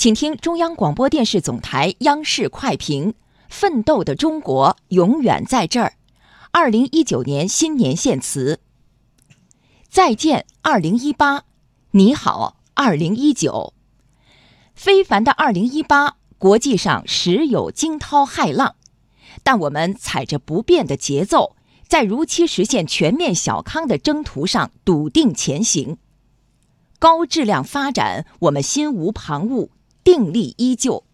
请听中央广播电视总台央视快评：奋斗的中国永远在这儿。二零一九年新年献词：再见，二零一八；你好，二零一九。非凡的二零一八，国际上时有惊涛骇浪，但我们踩着不变的节奏，在如期实现全面小康的征途上笃定前行。高质量发展，我们心无旁骛。定力依旧，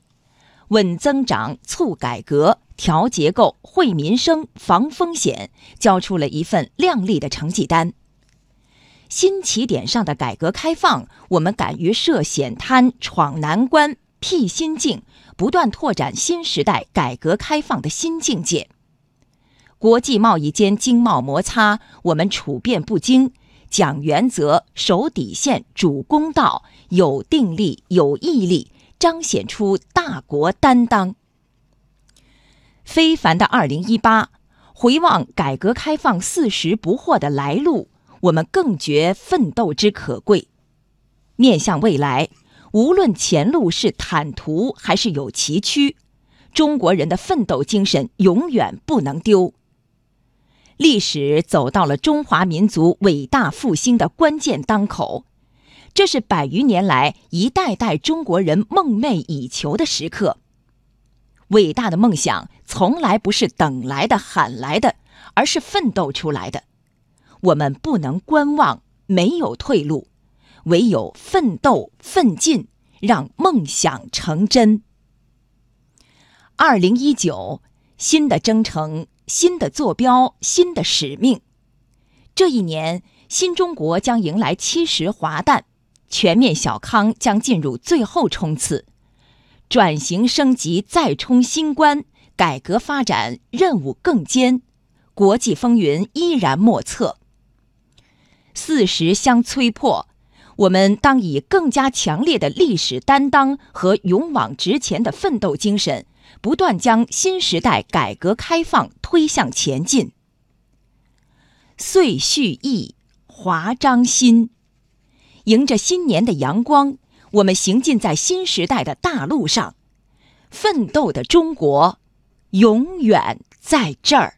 稳增长、促改革、调结构、惠民生、防风险，交出了一份亮丽的成绩单。新起点上的改革开放，我们敢于涉险滩、闯难关、辟新境，不断拓展新时代改革开放的新境界。国际贸易间经贸摩擦，我们处变不惊，讲原则、守底线、主公道，有定力、有毅力。彰显出大国担当。非凡的二零一八，回望改革开放四十不惑的来路，我们更觉奋斗之可贵。面向未来，无论前路是坦途还是有崎岖，中国人的奋斗精神永远不能丢。历史走到了中华民族伟大复兴的关键当口。这是百余年来一代代中国人梦寐以求的时刻。伟大的梦想从来不是等来的、喊来的，而是奋斗出来的。我们不能观望，没有退路，唯有奋斗奋进，让梦想成真。二零一九，新的征程，新的坐标，新的使命。这一年，新中国将迎来七十华诞。全面小康将进入最后冲刺，转型升级再冲新关，改革发展任务更艰，国际风云依然莫测。四时相催迫，我们当以更加强烈的历史担当和勇往直前的奋斗精神，不断将新时代改革开放推向前进。岁序易，华章新。迎着新年的阳光，我们行进在新时代的大路上，奋斗的中国，永远在这儿。